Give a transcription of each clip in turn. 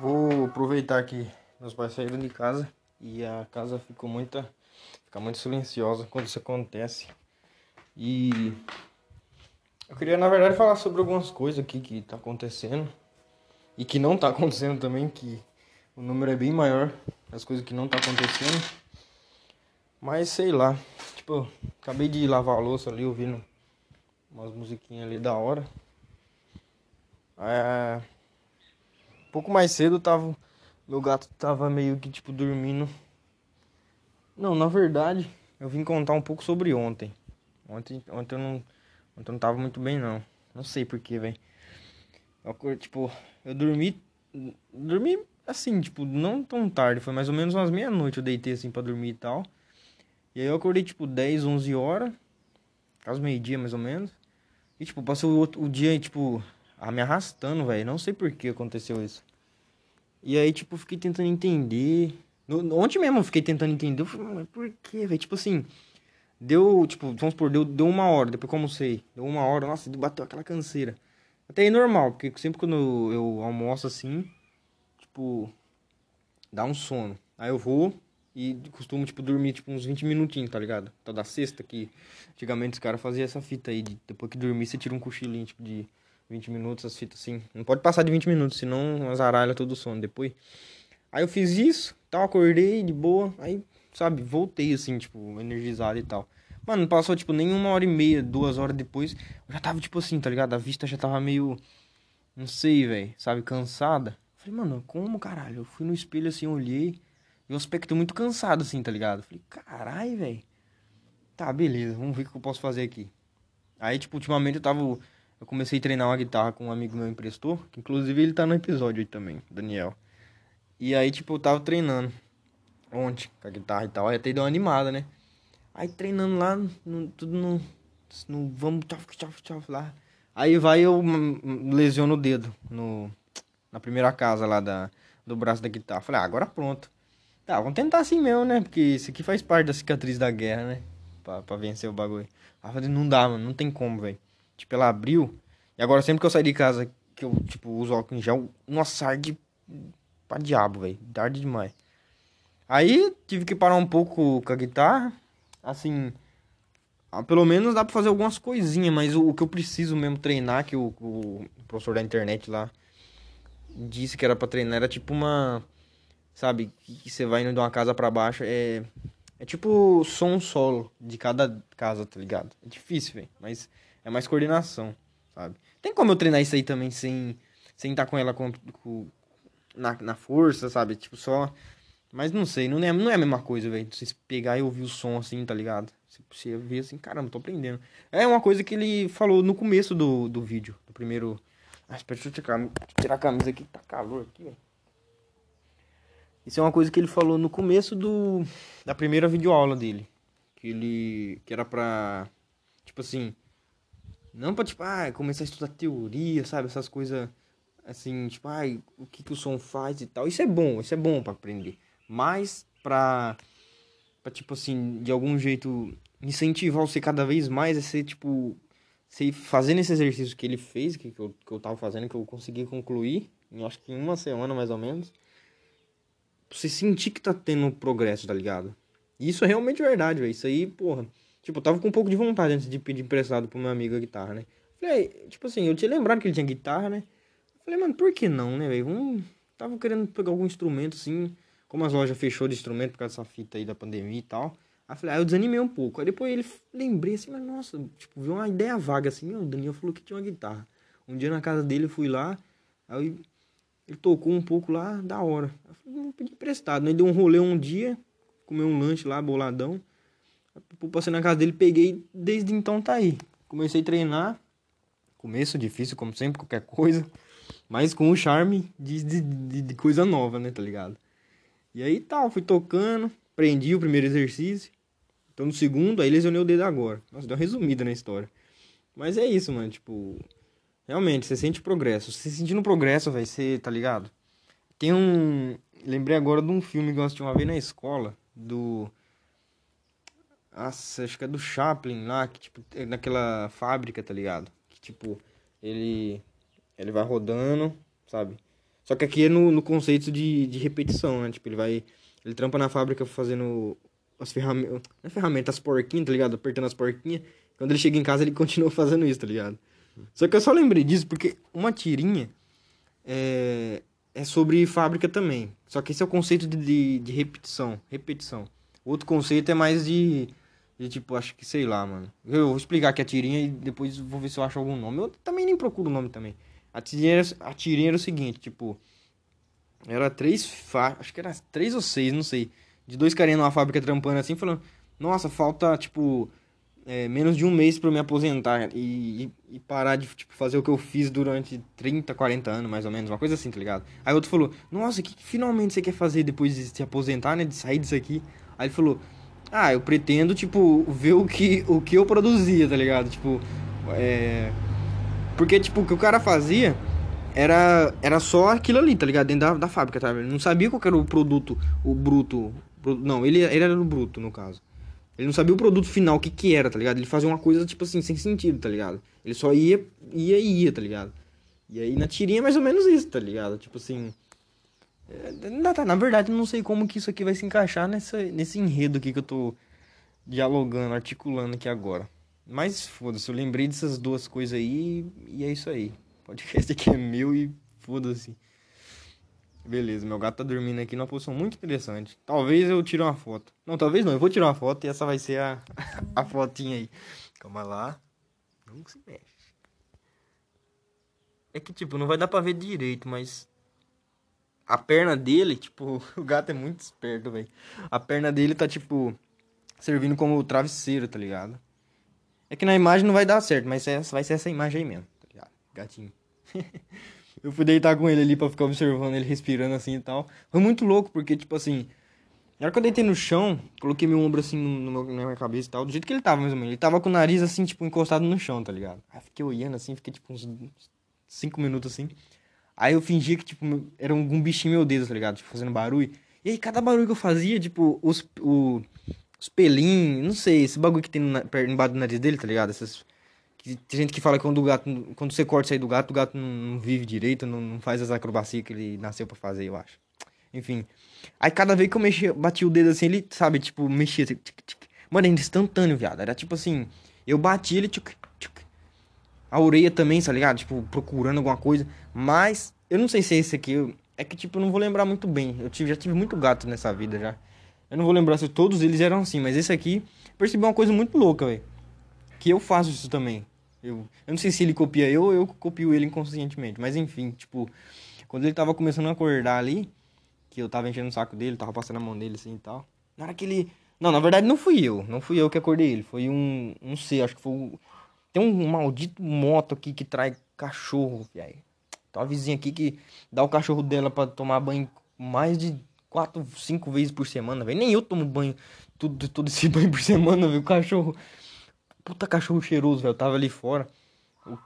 Vou aproveitar que meus pais saíram de casa e a casa ficou muito, fica muito silenciosa quando isso acontece. E eu queria na verdade falar sobre algumas coisas aqui que tá acontecendo e que não tá acontecendo também, que o número é bem maior das coisas que não tá acontecendo. Mas sei lá, tipo, acabei de lavar a louça ali ouvindo umas musiquinhas ali da hora. É, pouco mais cedo tava. Meu gato tava meio que tipo dormindo. Não, na verdade, eu vim contar um pouco sobre ontem. Ontem, ontem eu não. Ontem eu não tava muito bem não. Não sei porquê, velho. Tipo, eu dormi. Dormi assim, tipo, não tão tarde. Foi mais ou menos umas meia-noite eu deitei assim pra dormir e tal. E aí eu acordei tipo 10, 11 horas. Quase meio-dia mais ou menos. E tipo, passou o, o dia, tipo, ah, me arrastando, velho. Não sei por que aconteceu isso. E aí, tipo, fiquei tentando entender. No, ontem mesmo eu fiquei tentando entender. Eu falei, mas por que, velho? Tipo assim, deu, tipo, vamos supor, deu, deu uma hora, depois como sei. Deu uma hora, nossa, bateu aquela canseira. Até aí normal, porque sempre quando eu, eu almoço assim, tipo, dá um sono. Aí eu vou e costumo, tipo, dormir, tipo, uns 20 minutinhos, tá ligado? Tá da sexta que antigamente os caras faziam essa fita aí, de, depois que dormir você tira um cochilinho, tipo, de 20 minutos, as fitas assim. Não pode passar de 20 minutos, senão azaralha todo o sono depois. Aí eu fiz isso, tal, acordei de boa, aí, sabe, voltei assim, tipo, energizado e tal. Mano, passou, tipo, nem uma hora e meia, duas horas depois, eu já tava, tipo assim, tá ligado? A vista já tava meio, não sei, velho, sabe, cansada. Falei, mano, como, caralho? Eu fui no espelho assim, olhei, e o aspecto muito cansado, assim, tá ligado? Falei, caralho, velho. Tá, beleza, vamos ver o que eu posso fazer aqui. Aí, tipo, ultimamente eu tava eu comecei a treinar uma guitarra com um amigo meu emprestou, que inclusive ele tá no episódio aí também, Daniel. E aí, tipo, eu tava treinando ontem com a guitarra e tal, aí até deu uma animada, né? Aí treinando lá, no, tudo no, no vamos, tchau, tchau, tchau, lá. Aí vai eu lesiono o dedo no, na primeira casa lá da, do braço da guitarra. Falei, ah, agora pronto. Tá, vamos tentar assim mesmo, né? Porque isso aqui faz parte da cicatriz da guerra, né? Pra, pra vencer o bagulho. Aí falei, não dá, mano, não tem como, velho. Tipo, ela abriu. E agora sempre que eu sair de casa, que eu, tipo, uso álcool em gel, nossa, arde pra diabo, velho. Arde demais. Aí tive que parar um pouco com a guitarra. Assim, pelo menos dá pra fazer algumas coisinhas, mas o, o que eu preciso mesmo treinar, que o, o, professor da internet lá disse que era pra treinar, era tipo uma. Sabe, que você vai indo de uma casa para baixo, é. É tipo som solo de cada casa, tá ligado? É difícil, velho. Mas é mais coordenação, sabe? Tem como eu treinar isso aí também sem sem estar tá com ela com, com, na, na força, sabe? Tipo, só. Mas não sei, não é, não é a mesma coisa, velho. Você pegar e ouvir o som assim, tá ligado? Você, você vê assim, caramba, tô aprendendo. É uma coisa que ele falou no começo do, do vídeo, do primeiro. Ah, deixa eu tirar, tirar a camisa aqui, tá calor aqui, velho. Isso é uma coisa que ele falou no começo do da primeira videoaula dele. Que ele. Que era pra. Tipo assim. Não pra, tipo, ah, começar a estudar teoria, sabe? Essas coisas assim, tipo, ah, o que, que o som faz e tal. Isso é bom, isso é bom para aprender. Mas pra, pra, tipo assim, de algum jeito incentivar você cada vez mais é ser, tipo, você fazendo esse exercício que ele fez, que, que, eu, que eu tava fazendo, que eu consegui concluir, em, acho que em uma semana mais ou menos. Você sentir que tá tendo progresso, tá ligado? E isso é realmente verdade, velho. Isso aí, porra Tipo, eu tava com um pouco de vontade antes de pedir emprestado pro meu amigo a guitarra, né? Falei, tipo assim, eu tinha lembrado que ele tinha guitarra, né? Falei, mano, por que não, né, velho? Tava querendo pegar algum instrumento, assim. Como as lojas fechou de instrumento por causa dessa fita aí da pandemia e tal. Aí falei, ah, eu desanimei um pouco. Aí depois ele lembrei assim, mas nossa, tipo, viu uma ideia vaga assim, o Daniel falou que tinha uma guitarra. Um dia na casa dele eu fui lá, aí ele tocou um pouco lá, da hora. Eu falei, vou pedir emprestado, né? Deu um rolê um dia, comeu um lanche lá, boladão. Passei na casa dele, peguei, desde então tá aí. Comecei a treinar. Começo difícil, como sempre, qualquer coisa. Mas com o charme de, de, de, coisa nova, né, tá ligado? E aí tal, fui tocando, prendi o primeiro exercício. Então no segundo, aí lesionei o dedo agora. Nossa, deu uma resumida na história. Mas é isso, mano, tipo... Realmente, você sente progresso. Você sentindo progresso, vai ser, tá ligado? Tem um... Lembrei agora de um filme que eu assisti uma vez na escola, do nossa, acho que é do Chaplin lá, que tipo, é naquela fábrica, tá ligado? Que tipo, ele ele vai rodando, sabe? Só que aqui é no, no conceito de, de repetição, né? Tipo, ele vai. Ele trampa na fábrica fazendo as ferramentas. Não é ferramentas, as porquinhas, tá ligado? Apertando as porquinhas. Quando ele chega em casa, ele continua fazendo isso, tá ligado? Só que eu só lembrei disso porque uma tirinha é, é sobre fábrica também. Só que esse é o conceito de, de, de repetição. Repetição. Outro conceito é mais de, de. tipo, acho que sei lá, mano. Eu vou explicar aqui a tirinha e depois vou ver se eu acho algum nome. Eu também nem procuro o nome também. A tirinha, a tirinha era o seguinte, tipo. Era três fa... Acho que era três ou seis, não sei. De dois carinhas numa fábrica trampando assim, falando. Nossa, falta, tipo. É, menos de um mês para me aposentar e, e, e, parar de tipo, fazer o que eu fiz durante 30, 40 anos, mais ou menos, uma coisa assim, tá ligado? Aí outro falou, nossa, o que, que finalmente você quer fazer depois de se aposentar, né? De sair disso aqui? Aí ele falou, ah, eu pretendo, tipo, ver o que, o que eu produzia, tá ligado? Tipo, é porque, tipo, o que o cara fazia era, era só aquilo ali, tá ligado? Dentro da, da fábrica, tá? Ele não sabia qual era o produto, o bruto. Não, ele, ele era no bruto, no caso. Ele não sabia o produto final, o que que era, tá ligado? Ele fazia uma coisa, tipo assim, sem sentido, tá ligado? Ele só ia, ia e ia, tá ligado? E aí na tirinha é mais ou menos isso, tá ligado? Tipo assim... Na verdade, não sei como que isso aqui vai se encaixar nessa, nesse enredo aqui que eu tô dialogando, articulando aqui agora. Mas foda-se, eu lembrei dessas duas coisas aí e é isso aí. O podcast aqui é meu e foda-se. Beleza, meu gato tá dormindo aqui numa posição muito interessante. Talvez eu tire uma foto. Não, talvez não, eu vou tirar uma foto e essa vai ser a, a fotinha aí. Calma lá. Não se mexe. É que, tipo, não vai dar pra ver direito, mas. A perna dele, tipo, o gato é muito esperto, velho. A perna dele tá, tipo, servindo como travesseiro, tá ligado? É que na imagem não vai dar certo, mas é, vai ser essa imagem aí mesmo, tá ligado? Gatinho. eu fui deitar com ele ali pra ficar observando ele respirando assim e tal. Foi muito louco, porque, tipo assim. Na hora que eu deitei no chão, coloquei meu ombro assim no, na minha cabeça e tal, do jeito que ele tava, mais ou menos. Ele tava com o nariz assim, tipo, encostado no chão, tá ligado? Aí fiquei olhando assim, fiquei tipo uns 5 minutos assim. Aí eu fingia que, tipo, era um bichinho meu dedo, tá ligado? Tipo, fazendo barulho. E aí, cada barulho que eu fazia, tipo, os, o, os pelinhos, não sei, esse bagulho que tem no, embaixo do nariz dele, tá ligado? Essas, que, tem gente que fala que quando o gato, quando você corta sair do gato, o gato não, não vive direito, não, não, faz as acrobacias que ele nasceu para fazer, eu acho. Enfim. Aí cada vez que eu mexia, batia o dedo assim, ele, sabe, tipo, mexia assim, tic, tic. Mano, era instantâneo, viado. Era tipo assim, eu bati ele, tic, tic. A orelha também, tá ligado? Tipo, procurando alguma coisa. Mas, eu não sei se é esse aqui. É que, tipo, eu não vou lembrar muito bem. Eu tive, já tive muito gato nessa vida já. Eu não vou lembrar se todos eles eram assim, mas esse aqui percebi uma coisa muito louca, velho. Que eu faço isso também. Eu, eu não sei se ele copia eu ou eu copio ele inconscientemente. Mas enfim, tipo, quando ele tava começando a acordar ali, que eu tava enchendo o saco dele, tava passando a mão dele assim e tal. Na hora que ele. Não, na verdade não fui eu. Não fui eu que acordei ele. Foi um. Não sei, acho que foi. Tem um maldito moto aqui que traz cachorro, velho. Tem uma vizinha aqui que dá o cachorro dela para tomar banho mais de quatro, cinco vezes por semana, velho. Nem eu tomo banho, tudo, todo esse banho por semana. O cachorro. Puta cachorro cheiroso, velho. Tava ali fora.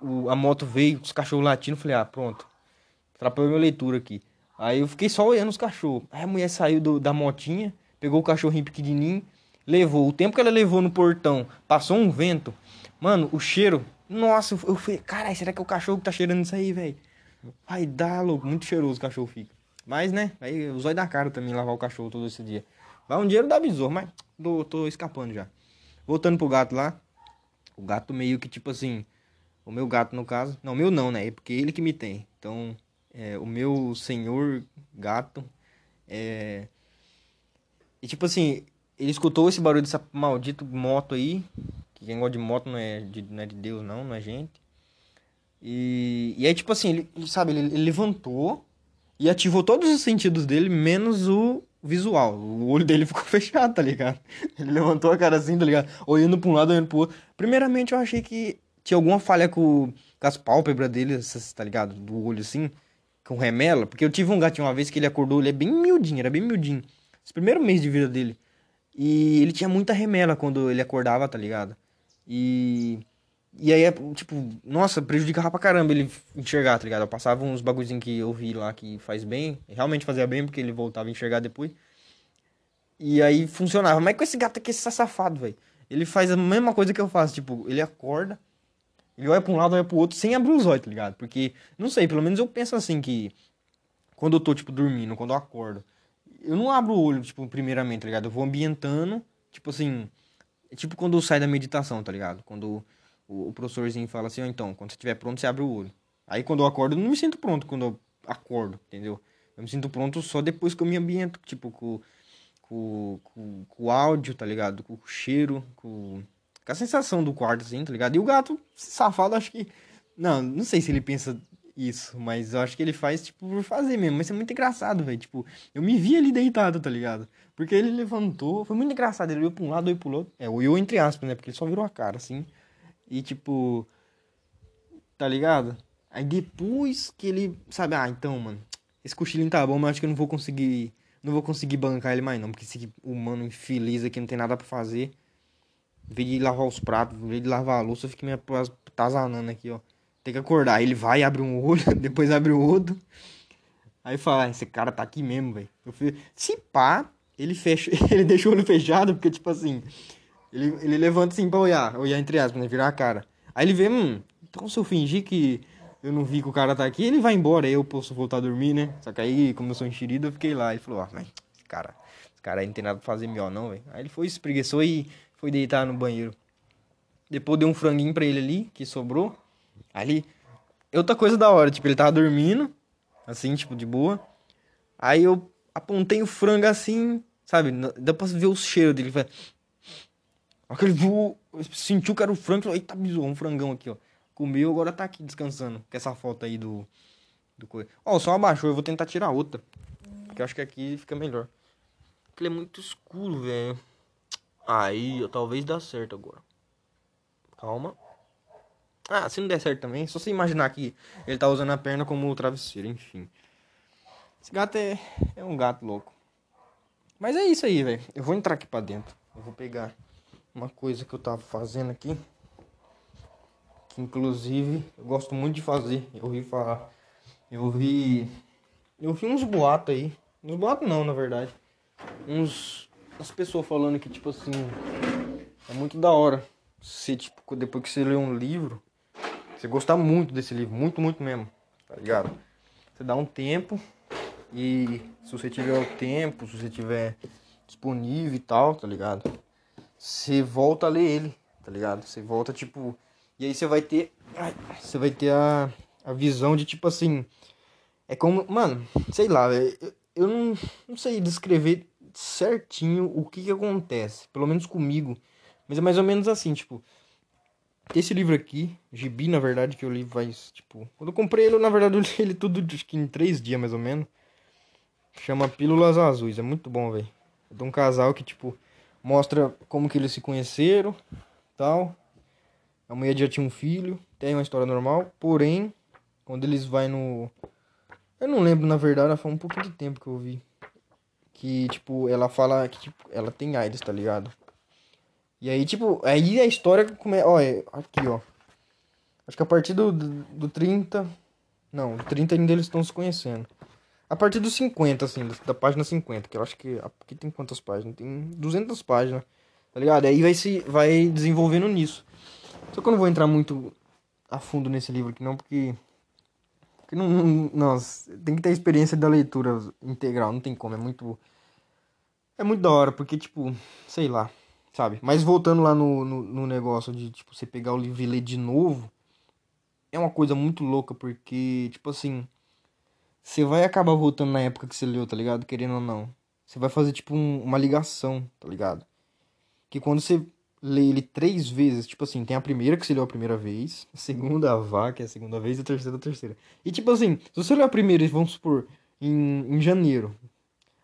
O, o, a moto veio, os cachorros latindo. Falei, ah, pronto. Atrapalhou minha leitura aqui. Aí eu fiquei só olhando os cachorros. Aí a mulher saiu do, da motinha, pegou o cachorrinho pequenininho, levou. O tempo que ela levou no portão, passou um vento. Mano, o cheiro. Nossa, eu falei, caralho, será que é o cachorro que tá cheirando isso aí, velho? Vai dar, louco. Muito cheiroso o cachorro fica. Mas, né, aí os olhos da cara também lavar o cachorro todo esse dia. Vai um dinheiro da besouro, mas tô, tô escapando já. Voltando pro gato lá. O gato meio que tipo assim. O meu gato, no caso. Não, meu não, né? É porque ele que me tem. Então, é, o meu senhor gato. É. E tipo assim, ele escutou esse barulho dessa maldito moto aí. Que quem gosta de moto não é de, não é de Deus, não, não é gente. E, e aí, tipo assim, ele, sabe, ele, ele levantou e ativou todos os sentidos dele, menos o visual. O olho dele ficou fechado, tá ligado? Ele levantou a cara assim, tá ligado? Olhando pra um lado, olhando pro outro. Primeiramente, eu achei que tinha alguma falha com, com as pálpebras dele, tá ligado? Do olho assim, com remela. Porque eu tive um gatinho uma vez que ele acordou, ele é bem miudinho, era bem miudinho. Esse primeiro mês de vida dele. E ele tinha muita remela quando ele acordava, tá ligado? E e aí, é, tipo, nossa, prejudicava pra caramba ele enxergar, tá ligado? Eu passava uns bagulhozinhos que eu vi lá que faz bem, realmente fazia bem, porque ele voltava a enxergar depois. E aí funcionava. Mas com esse gato aqui, esse safado, velho. Ele faz a mesma coisa que eu faço, tipo, ele acorda, ele olha pra um lado, olha pro outro, sem abrir os olhos, tá ligado? Porque, não sei, pelo menos eu penso assim que. quando eu tô, tipo, dormindo, quando eu acordo, eu não abro o olho, tipo, primeiramente, tá ligado? Eu vou ambientando, tipo assim, é tipo quando sai da meditação, tá ligado? Quando o, o professorzinho fala assim, ó, então, quando você estiver pronto, você abre o olho. Aí quando eu acordo, eu não me sinto pronto quando eu acordo, entendeu? Eu me sinto pronto só depois que eu me ambiento, tipo, com, com, com, com o áudio, tá ligado? Com o cheiro, com, com a sensação do quarto, assim, tá ligado? E o gato, safado, acho que. Não, não sei se ele pensa isso, mas eu acho que ele faz, tipo, por fazer mesmo. Mas é muito engraçado, velho. Tipo, eu me vi ali deitado, tá ligado? Porque ele levantou, foi muito engraçado. Ele olhou pra um lado, olhou pro outro. É, olhou entre aspas, né? Porque ele só virou a cara, assim. E, tipo. Tá ligado? Aí depois que ele. Sabe, ah, então, mano. Esse cochilinho tá bom, mas acho que eu não vou conseguir. Não vou conseguir bancar ele mais, não. Porque esse humano infeliz aqui não tem nada pra fazer. Em vez de lavar os pratos, em vez de lavar a louça, eu fiquei me atazanando aqui, ó. Tem que acordar. Aí ele vai, abre um olho, depois abre o outro. Aí fala, ah, esse cara tá aqui mesmo, velho. Se pá, ele fecha, ele deixa o olho fechado, porque, tipo assim, ele, ele levanta assim pra olhar, olhar entre aspas, né? Virar a cara. Aí ele vê, hum, então se eu fingir que eu não vi que o cara tá aqui, ele vai embora, aí eu posso voltar a dormir, né? Só que aí, como eu sou enxerido, eu fiquei lá. Ele falou, ah, mas cara, esse cara aí não tem nada pra fazer melhor, não, velho. Aí ele foi, espreguiçou e foi deitar no banheiro. Depois deu um franguinho pra ele ali, que sobrou. Ali, outra coisa da hora, tipo, ele tava dormindo, assim, tipo, de boa. Aí eu apontei o frango assim, sabe? Dá pra ver o cheiro dele. Aquele voou, sentiu que era o frango, falou, eita, bizou, um frangão aqui, ó. Comeu, agora tá aqui descansando. Com essa foto aí do. do coisa. Ó, só abaixou, eu vou tentar tirar outra. Porque eu acho que aqui fica melhor. Ele é muito escuro, velho. Aí, talvez dá certo agora. Calma. Ah, se não der certo também, só você imaginar que ele tá usando a perna como travesseiro, enfim. Esse gato é, é um gato louco. Mas é isso aí, velho. Eu vou entrar aqui pra dentro. Eu vou pegar uma coisa que eu tava fazendo aqui. Que inclusive eu gosto muito de fazer. Eu ouvi falar. Eu vi. Eu vi uns boatos aí. Uns boatos não, na verdade. Uns. As pessoas falando que, tipo assim. É muito da hora. Se, tipo, depois que você lê um livro você gostar muito desse livro, muito, muito mesmo, tá ligado? Você dá um tempo e se você tiver o tempo, se você tiver disponível e tal, tá ligado? Você volta a ler ele, tá ligado? Você volta, tipo. E aí você vai ter. Você vai ter a, a visão de tipo assim. É como. Mano, sei lá, eu, eu não, não sei descrever certinho o que que acontece. Pelo menos comigo. Mas é mais ou menos assim, tipo. Esse livro aqui, Gibi, na verdade, que eu li faz, tipo... Quando eu comprei ele, na verdade, eu li ele tudo acho que em três dias, mais ou menos. Chama Pílulas Azuis, é muito bom, velho. É de um casal que, tipo, mostra como que eles se conheceram, tal. A mulher já tinha um filho, tem uma história normal. Porém, quando eles vai no... Eu não lembro, na verdade, foi um pouquinho de tempo que eu vi. Que, tipo, ela fala que, tipo, ela tem AIDS, tá ligado? E aí, tipo, aí a história começa. Ó, é, aqui, ó. Acho que a partir do, do, do 30. Não, do 30 ainda eles estão se conhecendo. A partir dos 50, assim, da, da página 50, que eu acho que. Aqui tem quantas páginas? Tem 200 páginas, tá ligado? Aí vai se. Vai desenvolvendo nisso. Só que eu não vou entrar muito a fundo nesse livro aqui, não, porque. Porque não. não nossa, tem que ter a experiência da leitura integral, não tem como, é muito. É muito da hora, porque, tipo, sei lá sabe? Mas voltando lá no, no, no, negócio de, tipo, você pegar o livro e ler de novo, é uma coisa muito louca, porque, tipo assim, você vai acabar voltando na época que você leu, tá ligado? Querendo ou não. Você vai fazer, tipo, um, uma ligação, tá ligado? Que quando você lê ele três vezes, tipo assim, tem a primeira que você leu a primeira vez, a segunda a vá, que é a segunda vez, e a terceira a terceira. E, tipo assim, se você leu a primeira, vamos supor, em, em janeiro,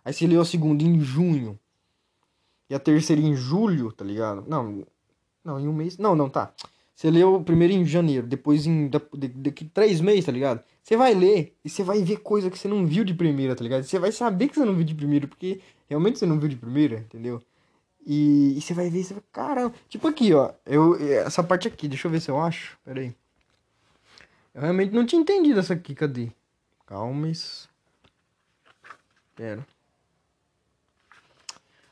aí você leu a segunda em junho, e a terceira em julho, tá ligado? Não, não, em um mês. Não, não, tá. Você leu primeiro em janeiro, depois em daqui três meses, tá ligado? Você vai ler e você vai ver coisa que você não viu de primeira, tá ligado? Você vai saber que você não viu de primeira, porque realmente você não viu de primeira, entendeu? E, você vai ver, você vai, caramba. Tipo aqui, ó. Eu, essa parte aqui, deixa eu ver se eu acho. Pera aí. Eu realmente não tinha entendido essa aqui, cadê? Calma. Pera.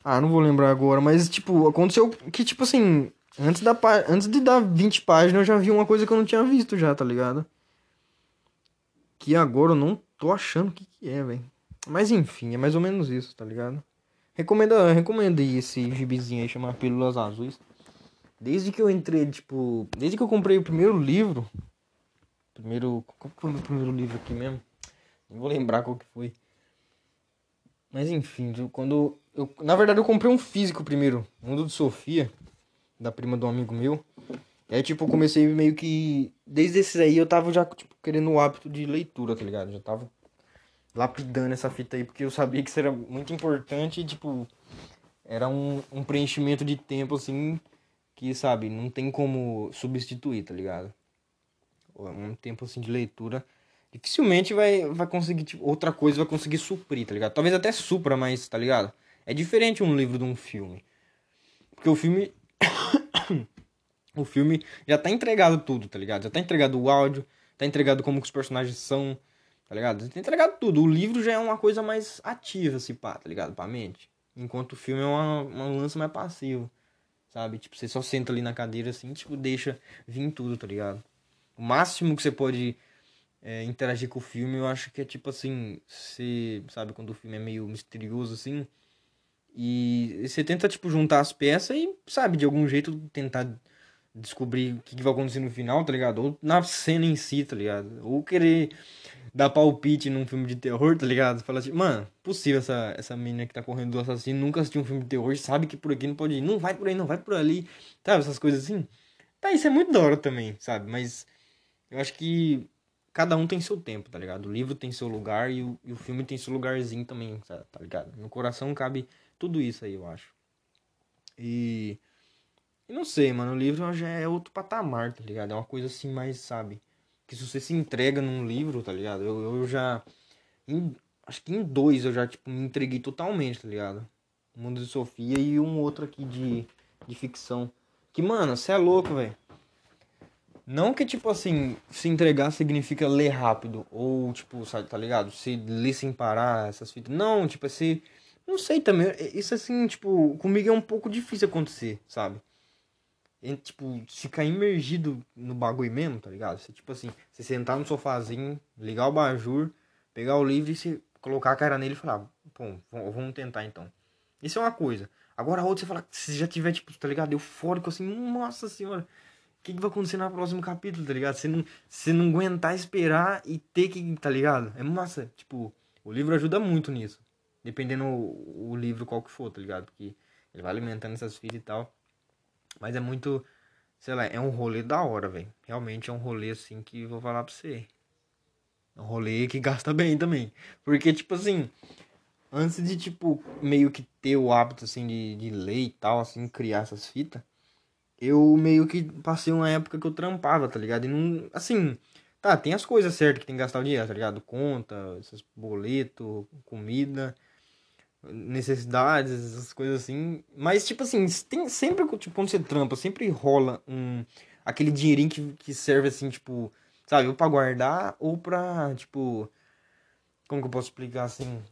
Ah, não vou lembrar agora, mas tipo, aconteceu que, tipo assim, antes, da, antes de dar 20 páginas eu já vi uma coisa que eu não tinha visto já, tá ligado? Que agora eu não tô achando o que, que é, velho. Mas enfim, é mais ou menos isso, tá ligado? Recomenda, recomendo esse gibizinho aí, chamar Pílulas Azuis. Desde que eu entrei, tipo. Desde que eu comprei o primeiro livro. Primeiro. Qual foi o meu primeiro livro aqui mesmo? Não vou lembrar qual que foi. Mas enfim, quando. Eu, na verdade, eu comprei um físico primeiro. Mundo de Sofia. Da prima de um amigo meu. E aí, tipo, eu comecei meio que. Desde esses aí eu tava já, tipo, querendo o hábito de leitura, tá ligado? Já tava lapidando essa fita aí, porque eu sabia que isso era muito importante e, tipo, era um, um preenchimento de tempo, assim, que, sabe, não tem como substituir, tá ligado? Um tempo, assim, de leitura dificilmente vai, vai conseguir, tipo, outra coisa vai conseguir suprir, tá ligado? Talvez até supra, mas, tá ligado? É diferente um livro de um filme. Porque o filme. o filme já tá entregado tudo, tá ligado? Já tá entregado o áudio, tá entregado como que os personagens são, tá ligado? Já tá entregado tudo. O livro já é uma coisa mais ativa, assim, pá, tá ligado? Pra mente. Enquanto o filme é uma, um lance mais passivo, sabe? Tipo, você só senta ali na cadeira, assim, tipo, deixa vir tudo, tá ligado? O máximo que você pode é, interagir com o filme, eu acho que é tipo assim, você sabe quando o filme é meio misterioso assim, e você tenta tipo juntar as peças e sabe de algum jeito tentar descobrir o que, que vai acontecer no final, tá ligado? Ou na cena em si, tá ligado? Ou querer dar palpite num filme de terror, tá ligado? Fala assim, mano, possível essa, essa menina que tá correndo do assassino nunca assistiu um filme de terror, sabe que por aqui não pode ir, não vai por aí, não vai por ali, sabe? Essas coisas assim. Tá, isso é muito da hora também, sabe? Mas eu acho que cada um tem seu tempo, tá ligado? O livro tem seu lugar e o, e o filme tem seu lugarzinho também, tá, tá ligado? No coração cabe tudo isso aí, eu acho. E. E não sei, mano, o livro já é outro patamar, tá ligado? É uma coisa assim mais, sabe? Que se você se entrega num livro, tá ligado? Eu, eu já. Em, acho que em dois eu já, tipo, me entreguei totalmente, tá ligado? O Mundo de Sofia e um outro aqui de, de ficção. Que, mano, você é louco, velho. Não que, tipo assim, se entregar significa ler rápido. Ou, tipo, sabe, tá ligado? Se ler sem parar, essas fitas. Não, tipo, assim. Não sei também. É, isso, assim, tipo, comigo é um pouco difícil acontecer, sabe? E, tipo, ficar imergido no bagulho mesmo, tá ligado? Você, tipo assim, você sentar no sofazinho, ligar o bajur, pegar o livro e se colocar a cara nele e falar, pô, vamos tentar então. Isso é uma coisa. Agora a outra, você fala, se já tiver, tipo, tá ligado? Eufórico assim, nossa senhora o que, que vai acontecer no próximo capítulo, tá ligado? Você não, você não aguentar esperar e ter que, tá ligado? É massa. Tipo, o livro ajuda muito nisso. Dependendo o, livro qual que for, tá ligado? Porque ele vai alimentando essas fitas e tal. Mas é muito, sei lá, é um rolê da hora, velho. Realmente é um rolê assim que vou falar pra você. É um rolê que gasta bem também. Porque, tipo assim, antes de, tipo, meio que ter o hábito, assim, de, de ler e tal, assim, criar essas fitas eu meio que passei uma época que eu trampava, tá ligado? E não. Assim, tá, tem as coisas certas que tem que gastar o dinheiro, tá ligado? Conta, esses boletos, comida, necessidades, essas coisas assim. Mas, tipo assim, tem sempre, tipo, quando você trampa, sempre rola um. aquele dinheirinho que, que serve assim, tipo, sabe, ou pra guardar ou pra, tipo. Como que eu posso explicar assim?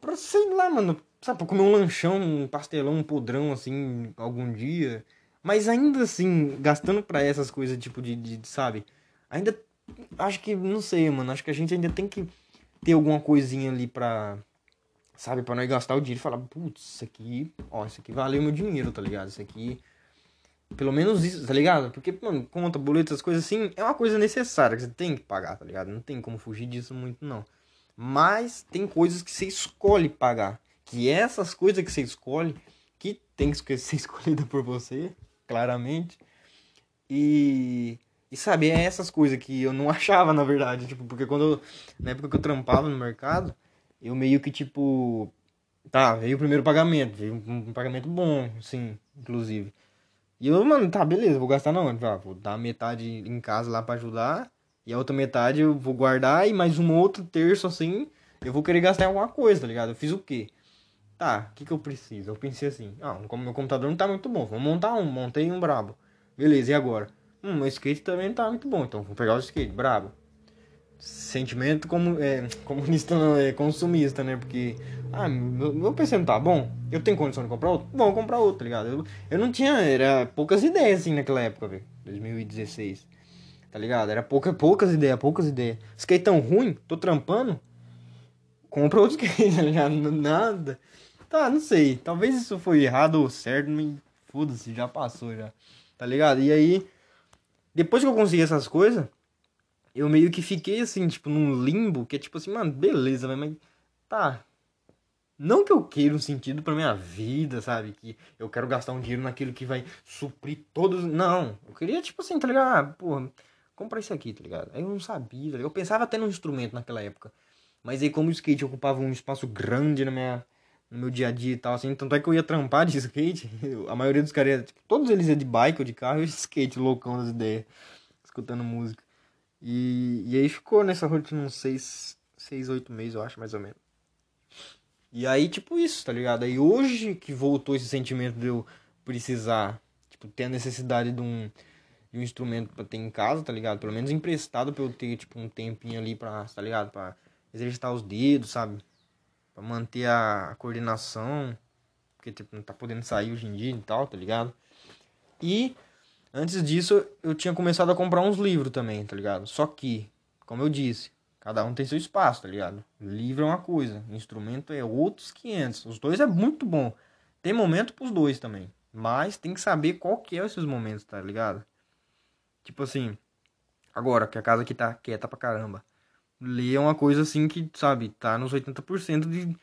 Pra, sei lá, mano, sabe, pra comer um lanchão, um pastelão, um podrão, assim, algum dia mas ainda assim, gastando pra essas coisas, tipo, de, de, sabe? Ainda. Acho que, não sei, mano. Acho que a gente ainda tem que ter alguma coisinha ali pra. Sabe? Pra nós gastar o dinheiro e falar, putz, isso aqui. Ó, isso aqui valeu meu dinheiro, tá ligado? Isso aqui. Pelo menos isso, tá ligado? Porque, mano, conta, boleto, essas coisas assim, é uma coisa necessária que você tem que pagar, tá ligado? Não tem como fugir disso muito, não. Mas tem coisas que você escolhe pagar. Que essas coisas que você escolhe, que tem que ser escolhida por você, claramente. E, e sabe, é essas coisas que eu não achava, na verdade. Tipo, porque quando eu, na época que eu trampava no mercado, eu meio que, tipo. Tá, veio o primeiro pagamento, veio um, pagamento bom, sim, inclusive. E eu, mano, tá, beleza, vou gastar não. Ah, vou dar metade em casa lá para ajudar. E a outra metade eu vou guardar e mais um outro terço assim, eu vou querer gastar alguma coisa, tá ligado? Eu fiz o quê? Tá, o que, que eu preciso? Eu pensei assim, ah, meu computador não tá muito bom, vou montar um, montei um brabo. Beleza, e agora? Hum, meu skate também não tá muito bom, então vou pegar o skate, brabo. Sentimento como, é, comunista não, é consumista, né? Porque, ah, meu, PC não tá bom, eu tenho condição de comprar outro? Bom, comprar outro, tá ligado? Eu, eu não tinha, era poucas ideias assim naquela época, velho, 2016. Tá ligado? Era pouca, poucas ideias, poucas ideias. Skate tão ruim, tô trampando. Compra outro skate, tá ligado? Nada. Tá, não sei. Talvez isso foi errado ou certo, mas foda-se, já passou já. Tá ligado? E aí, depois que eu consegui essas coisas, eu meio que fiquei assim, tipo, num limbo, que é tipo assim, mano, beleza, mas tá. Não que eu queira um sentido pra minha vida, sabe? Que eu quero gastar um dinheiro naquilo que vai suprir todos. Não. Eu queria, tipo assim, tá ligado? Ah, porra, comprar isso aqui, tá ligado? Aí eu não sabia, tá? Eu pensava até no instrumento naquela época. Mas aí, como o skate ocupava um espaço grande na minha, no meu dia a dia e tal, assim, tanto é que eu ia trampar de skate. a maioria dos caras, tipo, todos eles iam de bike ou de carro e skate, loucão das ideias, escutando música. E, e aí ficou nessa rotina uns seis, seis, oito meses, eu acho, mais ou menos. E aí, tipo, isso, tá ligado? Aí hoje que voltou esse sentimento de eu precisar, tipo, ter a necessidade de um, de um instrumento pra ter em casa, tá ligado? Pelo menos emprestado pra eu ter, tipo, um tempinho ali pra, tá ligado? Pra exercitar os dedos, sabe? Pra manter a, coordenação. Porque, tipo, não tá podendo sair hoje em dia e tal, tá ligado? E antes disso, eu tinha começado a comprar uns livros também, tá ligado? Só que, como eu disse, Cada um tem seu espaço, tá ligado? Livro é uma coisa, instrumento é outros 500. Os dois é muito bom. Tem momento pros dois também. Mas tem que saber qual que é esses momentos, tá ligado? Tipo assim, agora que a casa aqui tá quieta pra caramba. Ler é uma coisa assim que, sabe, tá nos 80% de,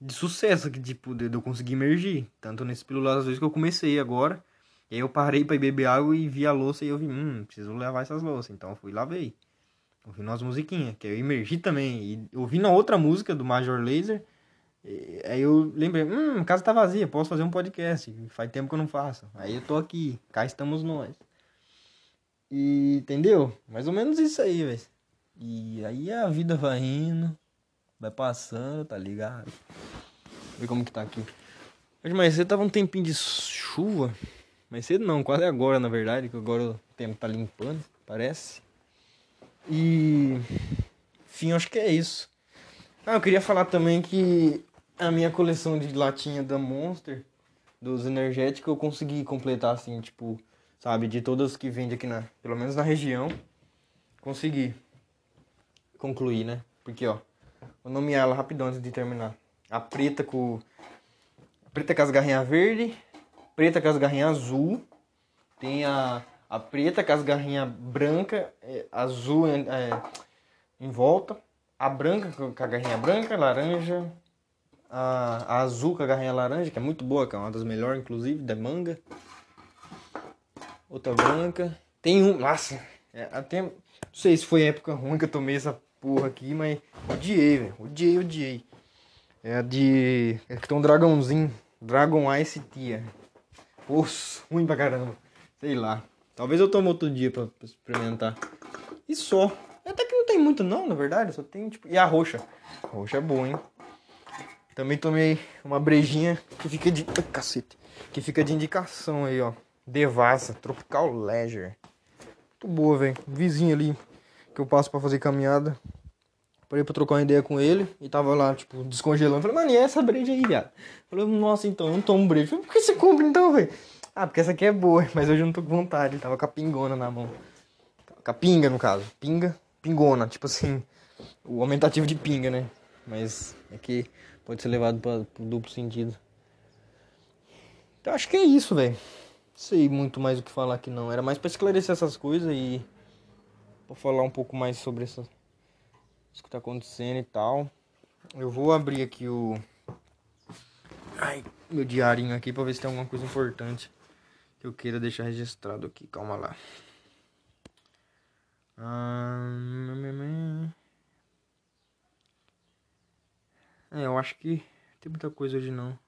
de sucesso que, tipo, de, de eu conseguir emergir. Tanto nesse pílula às vezes que eu comecei agora. E aí eu parei ir beber água e vi a louça e eu vi, hum, preciso levar essas louças. Então eu fui lá ver ouvindo umas musiquinhas, que eu emergi também. E ouvindo outra música do Major Laser, aí eu lembrei, hum, a casa tá vazia, posso fazer um podcast. Faz tempo que eu não faço. Aí eu tô aqui, cá estamos nós. E entendeu? Mais ou menos isso aí, velho. E aí a vida vai indo, vai passando, tá ligado? Ver como que tá aqui. Mais cedo tava um tempinho de chuva. Mais cedo não, quase agora na verdade, que agora o tempo tá limpando, parece. E. Enfim, acho que é isso. Ah, eu queria falar também que a minha coleção de latinha da Monster, dos energéticos, eu consegui completar assim, tipo, sabe, de todas que vende aqui na. Pelo menos na região. Consegui concluir, né? Porque, ó, vou nomear ela rapidão antes de terminar. A preta com. A preta com as garrinhas verde, preta com as garrinhas azul. Tem a a preta com as garrinhas branca, é, azul é, em volta, a branca com a garrinha branca, laranja, a, a, azul com a garrinha laranja, que é muito boa, que é uma das melhores, inclusive, da manga. Outra branca. Tem um. Nossa, é, até. Não sei se foi época ruim que eu tomei essa porra aqui, mas odiei, velho. Odiei, odiei. É de. É que tem um dragãozinho. Dragon Ice Tia. Poxa, ruim pra caramba. Sei lá. Talvez eu tome outro dia pra, experimentar. E só. Até que não tem muito não, na verdade. Só tem tipo. E a roxa. A roxa é boa, hein? Também tomei uma brejinha que fica de. Cacete. Que fica de indicação aí, ó. Devassa, Tropical Leisure. Muito boa, velho. Vizinho ali que eu passo para fazer caminhada. Parei pra trocar uma ideia com ele e tava lá, tipo, descongelando. Falei, mano, e essa breja aí, viado? Falei, nossa, então, eu não tomo breja. Falei, por que você compra então, velho? Ah, porque essa aqui é boa, mas hoje eu não tô com vontade. Tava com a pingona na mão. Com a pinga, no caso. Pinga, pingona. Tipo assim, o aumentativo de pinga, né? Mas é que pode ser levado para pro duplo sentido. Então acho que é isso, velho. Sei muito mais o que falar aqui não. Era mais para esclarecer essas coisas e pra falar um pouco mais sobre essa, isso que tá acontecendo e tal. Eu vou abrir aqui o Ai, meu diarinho aqui pra ver se tem alguma coisa importante que eu queira deixar registrado aqui. Calma lá. Ah, é, eu acho que tem muita coisa hoje não.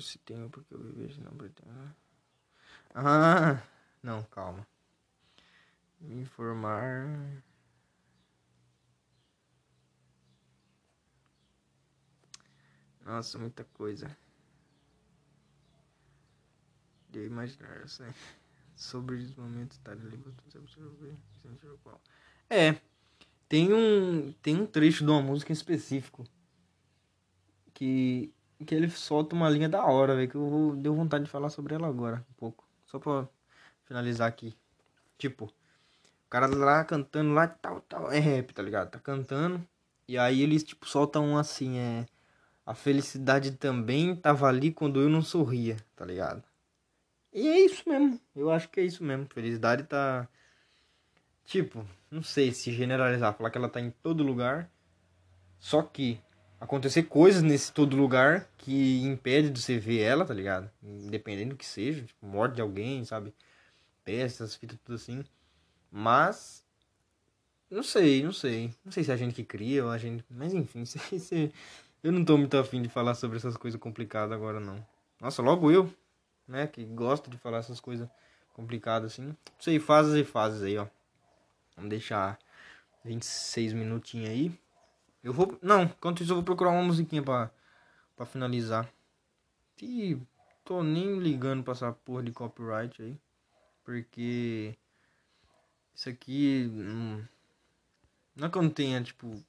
Se tem porque eu vejo não pretendo. Ah, não, calma. Me informar. Nossa, muita coisa de imaginar assim, sobre os momentos estarem ali qual. É, tem um tem um trecho de uma música em específico que que ele solta uma linha da hora, velho, que eu vou, deu vontade de falar sobre ela agora um pouco, só para finalizar aqui. Tipo, cara lá cantando lá, tal, tal, é rap, tá ligado? Tá cantando. E aí eles, tipo, soltam um assim, é. A felicidade também tava ali quando eu não sorria, tá ligado? E é isso mesmo. Eu acho que é isso mesmo. Felicidade tá. Tipo, não sei se generalizar, falar que ela tá em todo lugar. Só que acontecer coisas nesse todo lugar que impede de você ver ela, tá ligado? Independente do que seja, tipo, morte de alguém, sabe? Peças, fitas, tudo assim. Mas. Não sei, não sei. Não sei se é a gente que cria ou a gente. Mas enfim, se, se... eu não tô muito afim de falar sobre essas coisas complicadas agora, não. Nossa, logo eu né? Que gosta de falar essas coisas complicadas assim. Não sei, fases e fases aí, ó. Vamos deixar 26 minutinhos aí. Eu vou. Não, enquanto isso eu vou procurar uma musiquinha pra, pra finalizar. E tô nem ligando pra essa porra de copyright aí. Porque. Isso aqui. Hum, não é que eu não tenha, tipo.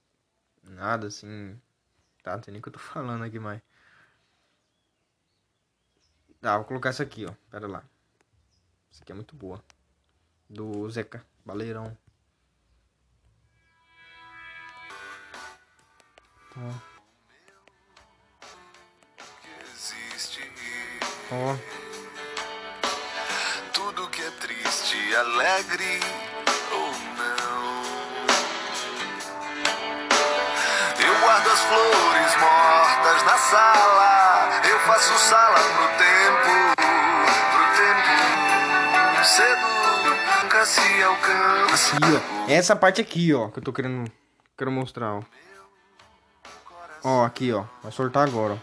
Nada assim. Tá, não tem nem o que eu tô falando aqui mais. Tá, vou colocar essa aqui, ó. Pera lá. Essa aqui é muito boa. Do Zeca Baleirão. Ó. Ó. Tudo que é triste, alegre Eu guardo as flores mortas na sala. Eu faço sala pro tempo, pro tempo. Cedo nunca se alcança. Aqui, ó. Essa parte aqui, ó, que eu tô querendo, quero mostrar, ó. Ó, aqui, ó. Vai soltar agora, ó.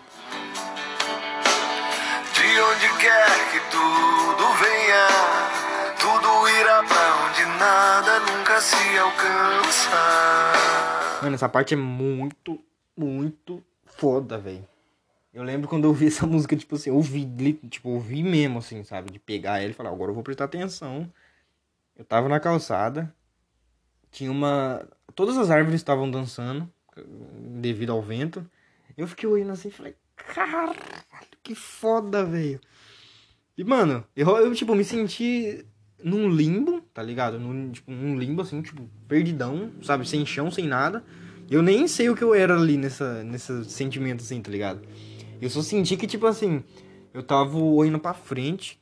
De onde quer que tudo venha, tudo irá pra onde nada nunca se alcança. Mano, essa parte é muito, muito foda, velho. Eu lembro quando eu ouvi essa música, tipo assim, ouvi, tipo, ouvi mesmo, assim, sabe? De pegar ela e falar, agora eu vou prestar atenção. Eu tava na calçada, tinha uma. Todas as árvores estavam dançando, devido ao vento. Eu fiquei olhando assim e falei, caralho, que foda, velho. E, mano, eu, eu, tipo, me senti num limbo, tá ligado? Num, tipo, num limbo, assim, tipo, perdidão, sabe? Sem chão, sem nada. Eu nem sei o que eu era ali nessa, nesse sentimento, assim, tá ligado? Eu só senti que, tipo assim, eu tava olhando pra frente.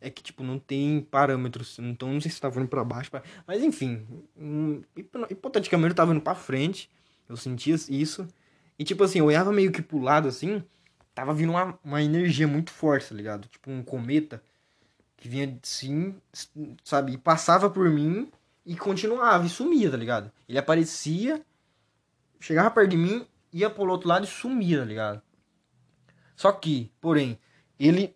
É que, tipo, não tem parâmetros. Então, não sei se tava indo pra baixo. Pra... Mas, enfim. hum, hipo- Hipoteticamente, eu tava indo pra frente. Eu sentia isso. E, tipo assim, eu olhava meio que pro lado, assim. Tava vindo uma, uma energia muito forte, tá ligado? Tipo, um cometa. Que vinha, assim, sabe? E passava por mim. E continuava. E sumia, tá ligado? Ele aparecia. Chegava perto de mim. Ia pro outro lado e sumia, tá ligado? Só que, porém, ele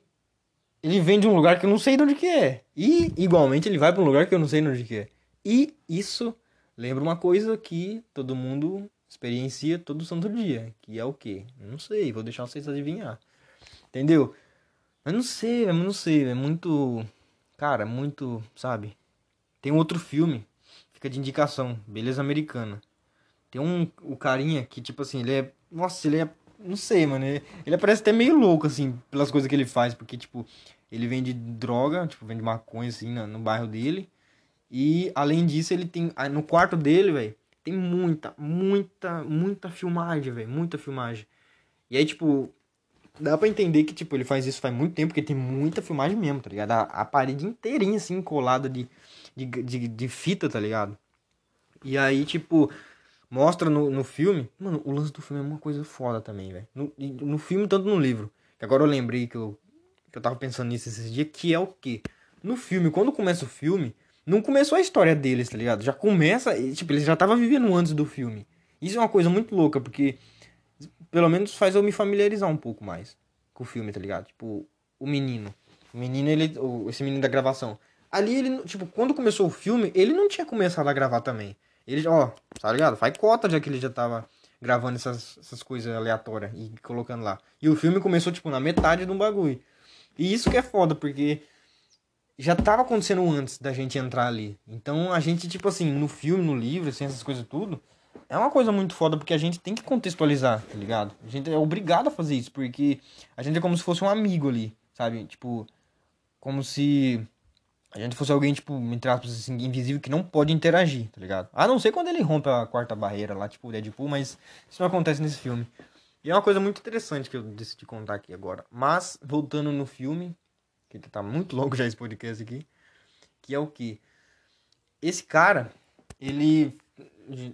ele vem de um lugar que eu não sei de onde que é. E igualmente ele vai para um lugar que eu não sei de onde que é. E isso lembra uma coisa que todo mundo experiencia todo santo dia, que é o quê? Não sei, vou deixar vocês adivinhar. Entendeu? Mas não sei, eu não sei, é muito cara, muito, sabe? Tem um outro filme, fica de indicação, Beleza Americana. Tem um o carinha que tipo assim, ele é, nossa, ele é não sei, mano. Ele, ele parece até meio louco, assim, pelas coisas que ele faz. Porque, tipo, ele vende droga, tipo, vende maconha, assim, no, no bairro dele. E, além disso, ele tem... No quarto dele, velho, tem muita, muita, muita filmagem, velho. Muita filmagem. E aí, tipo, dá pra entender que, tipo, ele faz isso faz muito tempo, porque tem muita filmagem mesmo, tá ligado? A, a parede inteirinha, assim, colada de, de, de, de fita, tá ligado? E aí, tipo, mostra no, no filme. Mano, o lance do filme é uma coisa foda também, velho. No, no filme, tanto no livro. Que agora eu lembrei que eu, que eu tava pensando nisso esses dias, que é o quê? No filme, quando começa o filme, não começou a história deles, tá ligado? Já começa, tipo, eles já estavam vivendo antes do filme. Isso é uma coisa muito louca, porque pelo menos faz eu me familiarizar um pouco mais com o filme, tá ligado? Tipo, o menino. O menino, ele. Esse menino da gravação. Ali ele, tipo, quando começou o filme, ele não tinha começado a gravar também. Ele, ó, tá ligado? Faz cota já que ele já tava gravando essas, essas coisas aleatórias e colocando lá. E o filme começou, tipo, na metade de um bagulho. E isso que é foda, porque já tava acontecendo antes da gente entrar ali. Então a gente, tipo assim, no filme, no livro, assim, essas coisas tudo, é uma coisa muito foda, porque a gente tem que contextualizar, tá ligado? A gente é obrigado a fazer isso, porque a gente é como se fosse um amigo ali, sabe? Tipo, como se a gente fosse alguém, tipo, entre aspas, assim, invisível que não pode interagir, tá ligado? A não ser quando ele rompe a quarta barreira lá, tipo o Deadpool, mas isso não acontece nesse filme. E é uma coisa muito interessante que eu decidi contar aqui agora. Mas, voltando no filme, que tá muito longo já esse podcast aqui, que é o que? Esse cara, ele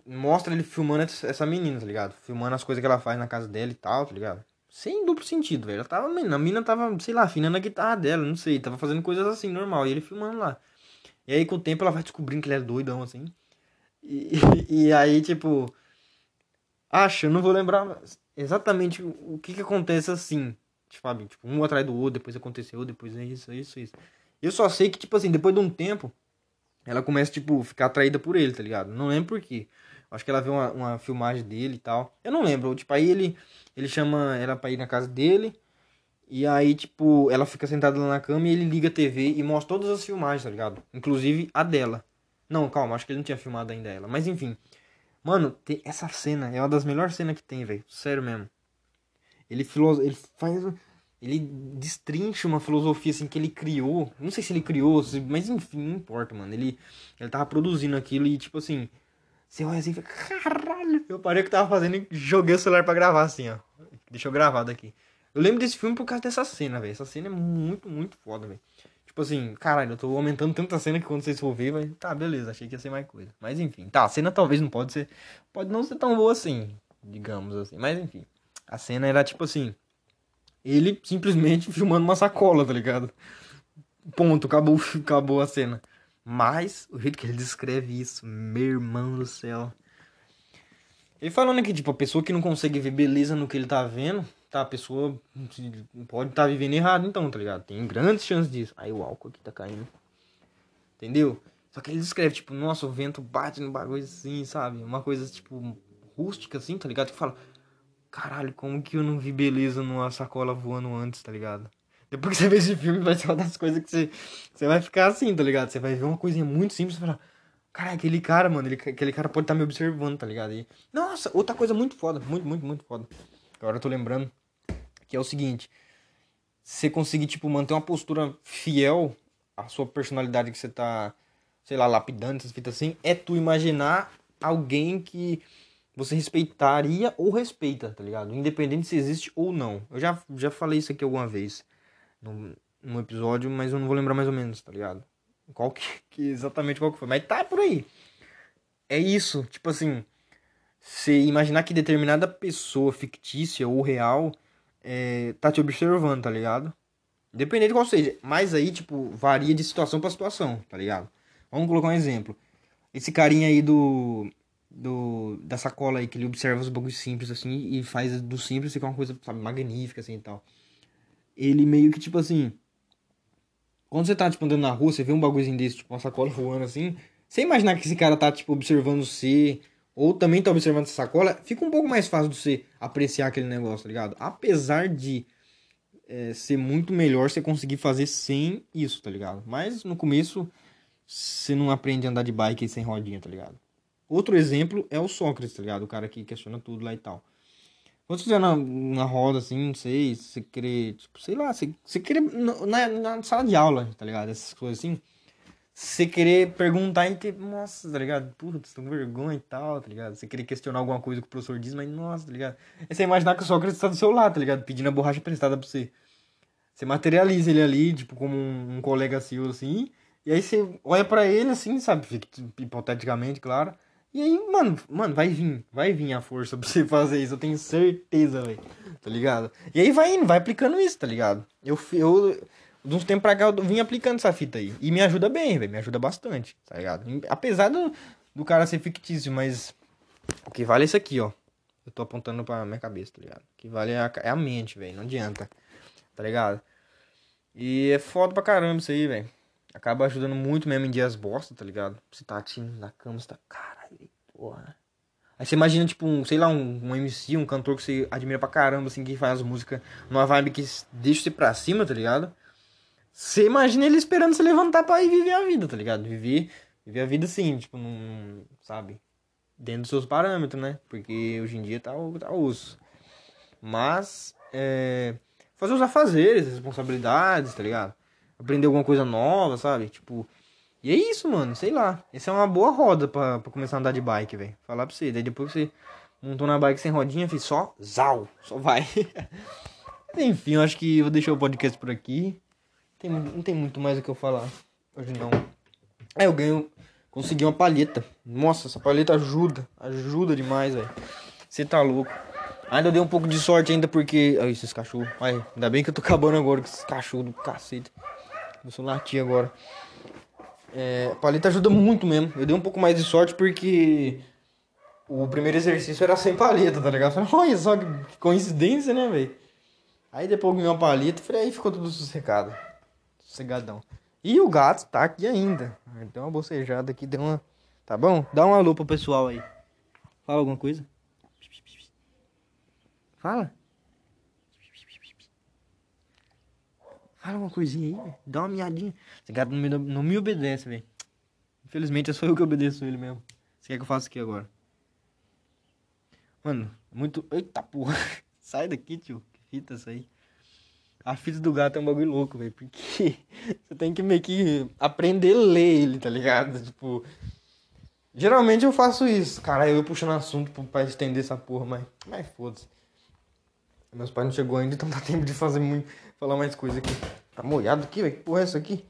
mostra ele filmando essa menina, tá ligado? Filmando as coisas que ela faz na casa dela e tal, tá ligado? Sem duplo sentido, velho. Ela tava, a mina tava, sei lá, afinando a guitarra dela, não sei. Tava fazendo coisas assim, normal. E ele filmando lá. E aí, com o tempo, ela vai descobrindo que ele é doidão, assim. E, e, aí, tipo. Acho, eu não vou lembrar exatamente o que que acontece assim. Tipo, tipo, um atrás do outro, depois aconteceu, depois é isso, é isso, é isso. Eu só sei que, tipo assim, depois de um tempo, ela começa, tipo, ficar atraída por ele, tá ligado? Não lembro por quê. Acho que ela vê uma, uma filmagem dele e tal. Eu não lembro. Tipo, aí ele, ele chama ela pra ir na casa dele. E aí, tipo, ela fica sentada lá na cama e ele liga a TV e mostra todas as filmagens, tá ligado? Inclusive a dela. Não, calma, acho que ele não tinha filmado ainda ela. Mas enfim. Mano, essa cena é uma das melhores cenas que tem, velho. Sério mesmo. Ele, filo, ele faz. Ele destrincha uma filosofia assim que ele criou. Não sei se ele criou, mas enfim, não importa, mano. Ele, ele tava produzindo aquilo e, tipo assim você olha assim e fica, caralho. Eu parei o que tava fazendo e joguei o celular pra gravar assim, ó. Deixa eu gravado aqui. Eu lembro desse filme por causa dessa cena, velho. Essa cena é muito, muito foda, velho. Tipo assim, caralho, eu tô aumentando tanta cena que quando vocês for ver, vai. Tá, beleza, achei que ia ser mais coisa. Mas enfim, tá, a cena talvez não pode ser. Pode não ser tão boa assim, digamos assim. Mas enfim. A cena era tipo assim. Ele simplesmente filmando uma sacola, tá ligado? Ponto, acabou, acabou a cena. Mas o jeito que ele descreve isso, meu irmão do céu. Ele falando aqui, tipo, a pessoa que não consegue ver beleza no que ele tá vendo, tá? A pessoa pode estar tá vivendo errado, então, tá ligado? Tem grandes chances disso. Aí o álcool aqui tá caindo. Entendeu? Só que ele descreve, tipo, nossa, o vento bate no bagulho assim, sabe? Uma coisa, tipo, rústica assim, tá ligado? Que fala, caralho, como que eu não vi beleza numa sacola voando antes, tá ligado? Depois que você vê esse filme, vai ser uma das coisas que você, você vai ficar assim, tá ligado? Você vai ver uma coisinha muito simples e falar, cara, aquele cara, mano, ele, aquele cara pode estar tá me observando, tá ligado? E, nossa, outra coisa muito foda, muito, muito, muito foda. Agora eu tô lembrando que é o seguinte, você conseguir, tipo, manter uma postura fiel à sua personalidade que você tá, sei lá, lapidando, essas fitas assim, é tu imaginar alguém que você respeitaria ou respeita, tá ligado? Independente se existe ou não. Eu já, já falei isso aqui alguma vez num, episódio, mas eu não vou lembrar mais ou menos, tá ligado? Qual que, que exatamente qual que foi. Mas tá por aí. É isso, tipo assim, você imaginar que determinada pessoa fictícia ou real é, tá te observando, tá ligado? Independente de qual seja. Mas aí, tipo, varia de situação para situação, tá ligado? Vamos colocar um exemplo. Esse carinha aí do. do da sacola aí, que ele observa os bagulhos simples, assim, e faz do simples ficar uma coisa, sabe, magnífica, assim e tal ele meio que, tipo assim. Quando você tá, tipo, andando na rua, você vê um bagulhozinho desse, tipo, uma sacola voando assim. Você imaginar que esse cara tá, tipo, observando você, ou também tá observando essa sacola, fica um pouco mais fácil de você apreciar aquele negócio, tá ligado? Apesar de é, ser muito melhor você conseguir fazer sem isso, tá ligado? Mas no começo você não aprende a andar de bike sem rodinha, tá ligado? Outro exemplo é o Sócrates, tá ligado? O cara que questiona tudo lá e tal. Quando você estiver na, na roda, assim, não sei, você querer, tipo, sei lá, você, você querer, na, na sala de aula, tá ligado? Essas coisas assim. Você querer perguntar e ter, nossa, tá ligado? Putz, tô com vergonha e tal, tá ligado? Você querer questionar alguma coisa que o professor diz, mas nossa, tá ligado? É você imaginar que o Sócrates tá do seu lado, tá ligado? Pedindo a borracha prestada pra você. Você materializa ele ali, tipo, como um, um colega seu, assim. E aí você olha para ele, assim, sabe? Hipoteticamente, claro. E aí, mano, mano, vai vir, vai vir a força pra você fazer isso, eu tenho certeza, velho. Tá ligado? E aí vai indo, vai aplicando isso, tá ligado? Eu, eu de uns tempos pra cá, eu vim aplicando essa fita aí. E me ajuda bem, velho, me ajuda bastante, tá ligado? Apesar do, do cara ser fictício, mas o que vale é isso aqui, ó. Eu tô apontando pra minha cabeça, tá ligado? O que vale é a, é a mente, velho, não adianta, tá ligado? E é foda pra caramba isso aí, velho. Acaba ajudando muito mesmo em dias bosta, tá ligado? Você tá atindo na cama, você tá. Caralho, porra. Aí você imagina, tipo, um, sei lá, um, um MC, um cantor que você admira pra caramba, assim, que faz música numa vibe que deixa você pra cima, tá ligado? Você imagina ele esperando você levantar pra ir viver a vida, tá ligado? Viver, viver a vida assim, tipo, num, sabe? Dentro dos seus parâmetros, né? Porque hoje em dia tá, tá osso. Mas, é. Fazer os afazeres, responsabilidades, tá ligado? aprender alguma coisa nova, sabe? Tipo, E é isso, mano, sei lá. Essa é uma boa roda pra, pra começar a andar de bike, velho. Falar pra você. Daí depois você montou na bike sem rodinha, fiz só zau, só vai. Enfim, eu acho que vou deixar o podcast por aqui. Tem, não tem muito mais o que eu falar hoje não. É, eu ganho. Consegui uma palheta. Nossa, essa palheta ajuda. Ajuda demais, velho. Você tá louco. Ainda dei um pouco de sorte ainda porque. Ai, esses cachorros. Ai, ainda bem que eu tô acabando agora com esses cachorros do cacete. Eu sou latir agora. É, paleta ajuda muito mesmo. Eu dei um pouco mais de sorte porque o primeiro exercício era sem paleta, tá ligado? Falei, olha só que coincidência, né, velho? Aí depois eu ganhei uma paleta, falei, aí ficou tudo sossegado. Sossegadão. E o gato tá aqui ainda. Deu uma bocejada aqui, deu uma. Tá bom? Dá um alô pro pessoal aí. Fala alguma coisa? Fala. Fala uma coisinha aí. Dá uma miadinha. Esse gato não me, não me obedece, velho. Infelizmente é só eu que obedeço ele mesmo. Você quer que eu faça o que agora? Mano, muito. Eita porra. Sai daqui, tio. Que fita essa aí. A fita do gato é um bagulho louco, velho. Porque você tem que meio que aprender a ler ele, tá ligado? Tipo. Geralmente eu faço isso. Cara, eu puxando assunto pra estender essa porra, mas. Mas foda-se. Meus pais não chegou ainda, então dá tempo de fazer muito. Falar mais coisa aqui. Tá molhado aqui, velho? Que porra é essa aqui?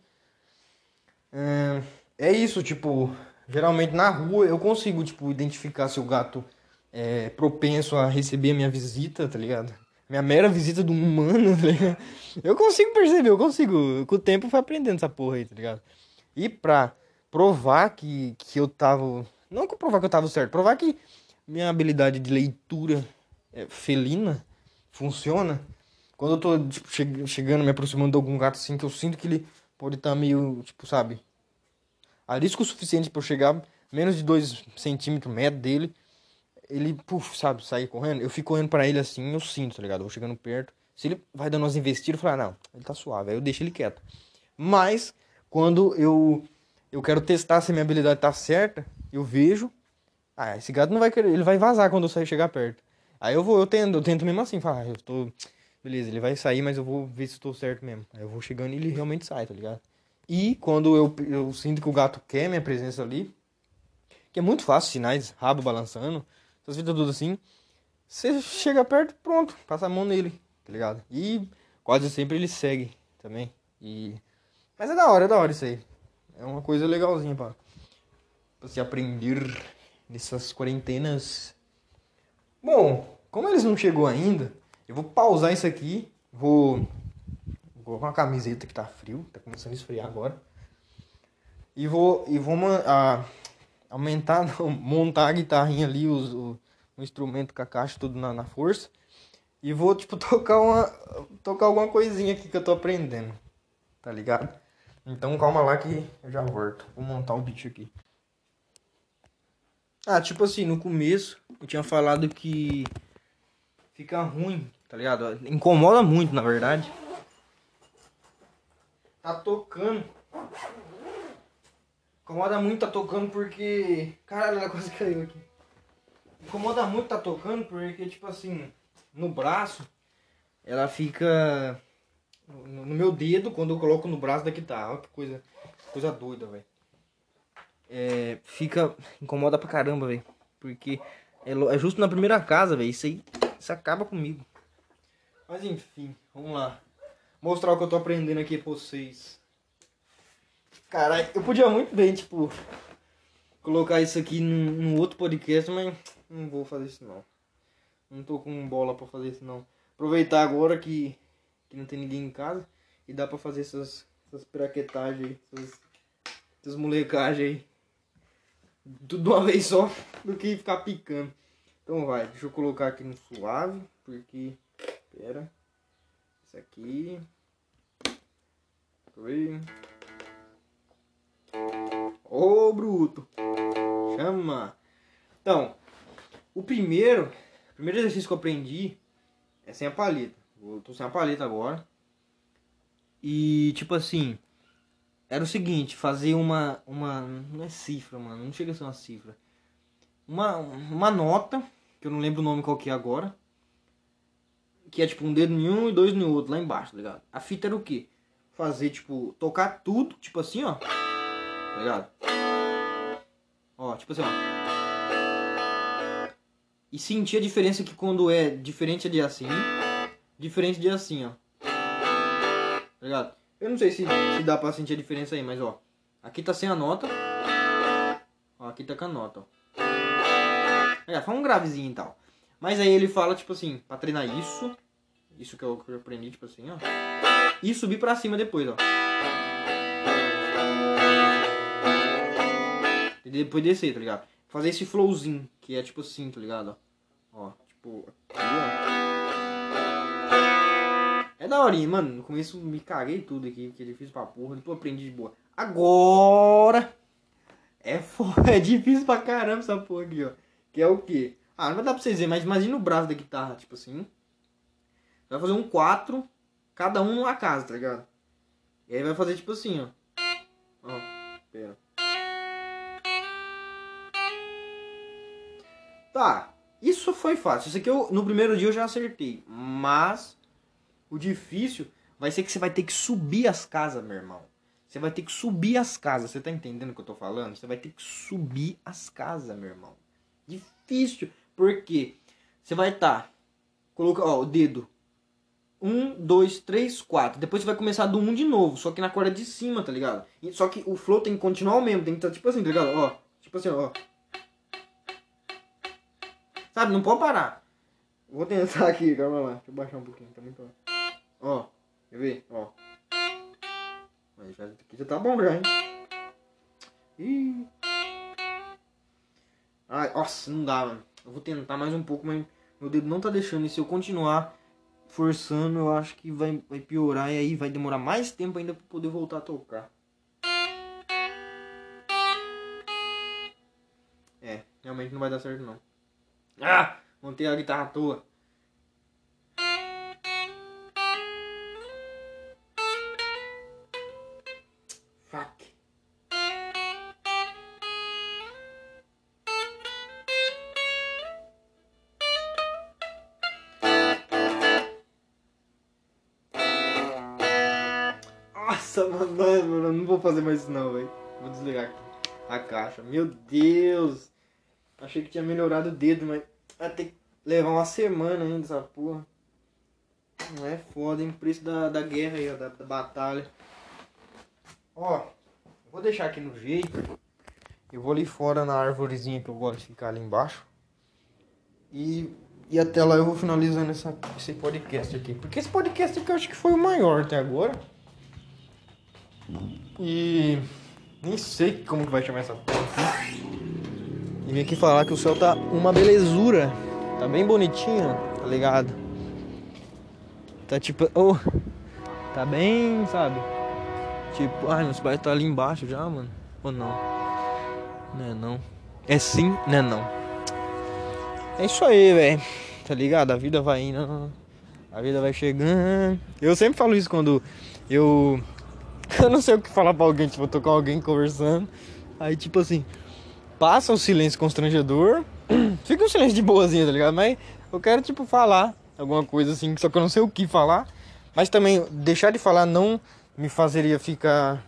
É, é isso, tipo. Geralmente na rua eu consigo, tipo, identificar se o gato é propenso a receber a minha visita, tá ligado? Minha mera visita do humano, tá ligado? Eu consigo perceber, eu consigo. Com o tempo eu fui aprendendo essa porra aí, tá ligado? E pra provar que, que eu tava. Não que provar que eu tava certo, provar que minha habilidade de leitura é felina funciona. Quando eu tô tipo, che chegando, me aproximando de algum gato assim, que eu sinto que ele pode estar tá meio, tipo, sabe? Arisco o suficiente para eu chegar menos de 2 centímetros, metro dele. Ele, puf, sabe, sair correndo. Eu fico correndo para ele assim, eu sinto, tá ligado? Eu vou chegando perto. Se ele vai dando umas investidas, eu falo, ah, não, ele tá suave. Aí eu deixo ele quieto. Mas, quando eu, eu quero testar se a minha habilidade tá certa, eu vejo. Ah, esse gato não vai querer, ele vai vazar quando eu sair chegar perto. Aí eu vou, eu tento, eu tento mesmo assim, falar, ah, eu tô. Beleza, ele vai sair, mas eu vou ver se estou certo mesmo. Aí eu vou chegando e ele realmente sai, tá ligado? E quando eu, eu sinto que o gato quer minha presença ali, que é muito fácil, sinais, rabo balançando, essas vidas tudo assim, você chega perto, pronto, passa a mão nele, tá ligado? E quase sempre ele segue também. E... Mas é da hora, é da hora isso aí. É uma coisa legalzinha pra, pra se aprender nessas quarentenas Bom, como eles não chegou ainda, eu vou pausar isso aqui. Vou. Vou colocar uma camiseta que tá frio, tá começando a esfriar agora. E vou. E vou a, aumentar, não, montar a guitarrinha ali, os, o, o instrumento com a caixa tudo na, na força. E vou, tipo, tocar uma. Tocar alguma coisinha aqui que eu tô aprendendo. Tá ligado? Então calma lá que eu já volto. Vou montar o beat aqui. Ah, tipo assim, no começo eu tinha falado que fica ruim, tá ligado? Incomoda muito, na verdade. Tá tocando. Incomoda muito tá tocando porque. Caralho, ela quase caiu aqui. Incomoda muito tá tocando porque, tipo assim, no braço, ela fica no meu dedo quando eu coloco no braço da guitarra. Olha que coisa, coisa doida, velho é, fica. incomoda pra caramba, velho. Porque é, é, justo na primeira casa, velho. Isso aí. Isso acaba comigo. Mas enfim, vamos lá. Mostrar o que eu tô aprendendo aqui pra vocês. Caralho, eu podia muito bem, tipo, colocar isso aqui num, num, outro podcast, mas não vou fazer isso não. Não tô com bola pra fazer isso não. Aproveitar agora que, que não tem ninguém em casa e dá pra fazer essas, essas piraquetagens aí, essas, essas molecagens aí tudo uma vez só do que ficar picando. Então vai, deixa eu colocar aqui no suave, porque. Pera. Isso aqui. Oi. Ô, bruto. Chama. Então, o primeiro, o primeiro exercício que eu aprendi é sem a paleta. Eu tô sem a paleta agora. E tipo assim, era o seguinte, fazer uma, uma, não é cifra, mano, não chega a ser uma cifra. Uma, uma nota, que eu não lembro o nome qual que é agora, que é tipo um dedo em um e dois no outro, lá embaixo, tá ligado? A fita era o quê? Fazer, tipo, tocar tudo, tipo assim, ó. tá ligado? Ó, tipo assim, ó. E sentir a diferença que quando é diferente de assim, diferente de assim, ó. Tá ligado? Eu não sei se, se dá pra sentir a diferença aí, mas ó. Aqui tá sem a nota. Ó, aqui tá com a nota, ó. É, faz um gravezinho e tal. Mas aí ele fala, tipo assim, pra treinar isso. Isso que eu, que eu aprendi, tipo assim, ó. E subir pra cima depois, ó. E depois descer, tá ligado? Fazer esse flowzinho, que é tipo assim, tá ligado? Ó, tipo, aqui, ó. É da horinha, mano. No começo me caguei tudo aqui, porque é difícil pra porra. Depois aprendi de boa. Agora! É é difícil pra caramba essa porra aqui, ó. Que é o quê? Ah, não vai dar pra vocês verem, mas imagina o braço da guitarra, tipo assim. Vai fazer um 4, cada um numa casa, tá ligado? E aí vai fazer tipo assim, ó. Ó, pera. Tá, isso foi fácil. Isso aqui eu, no primeiro dia eu já acertei. Mas o difícil vai ser que você vai ter que subir as casas, meu irmão. Você vai ter que subir as casas. Você tá entendendo o que eu tô falando? Você vai ter que subir as casas, meu irmão. Difícil. Por quê? Você vai estar. Tá, coloca, ó, o dedo. Um, dois, três, quatro. Depois você vai começar do um de novo. Só que na corda de cima, tá ligado? Só que o flow tem que continuar o mesmo. Tem que estar tá, tipo assim, tá ligado? Ó. Tipo assim, ó. Sabe? Não pode parar. Vou tentar aqui, calma lá. Deixa eu baixar um pouquinho. Tá muito. Ó. Quer ver? Ó. Mas já, aqui já tá bom já, hein? Ih. Ai, nossa, não dá, mano. Eu vou tentar mais um pouco, mas meu dedo não tá deixando. E se eu continuar forçando, eu acho que vai, vai piorar. E aí vai demorar mais tempo ainda pra poder voltar a tocar. É, realmente não vai dar certo não. Ah! Montei a guitarra à toa. Fazer mais isso não, velho. Vou desligar a caixa. Meu Deus! Achei que tinha melhorado o dedo, mas vai ter que levar uma semana ainda essa porra. Não é foda, hein? Preço da, da guerra aí, ó, da, da batalha. Ó, vou deixar aqui no jeito. Eu vou ali fora na árvorezinha que eu gosto de ficar ali embaixo. E, e até lá eu vou finalizando essa, esse podcast aqui. Porque esse podcast aqui eu acho que foi o maior até agora. E nem sei como que vai chamar essa porra. E vim aqui falar que o céu tá uma belezura. Tá bem bonitinho, tá ligado? Tá tipo. Oh, tá bem, sabe? Tipo, ai, meus pais tá ali embaixo já, mano. Ou não? Não é não. É sim, não é não. É isso aí, velho. Tá ligado? A vida vai indo. A vida vai chegando. Eu sempre falo isso quando eu eu não sei o que falar pra alguém, tipo, eu tô com alguém conversando. Aí, tipo assim, passa o silêncio constrangedor. Fica um silêncio de boazinha, tá ligado? Mas eu quero, tipo, falar alguma coisa assim, só que eu não sei o que falar. Mas também, deixar de falar não me fazeria ficar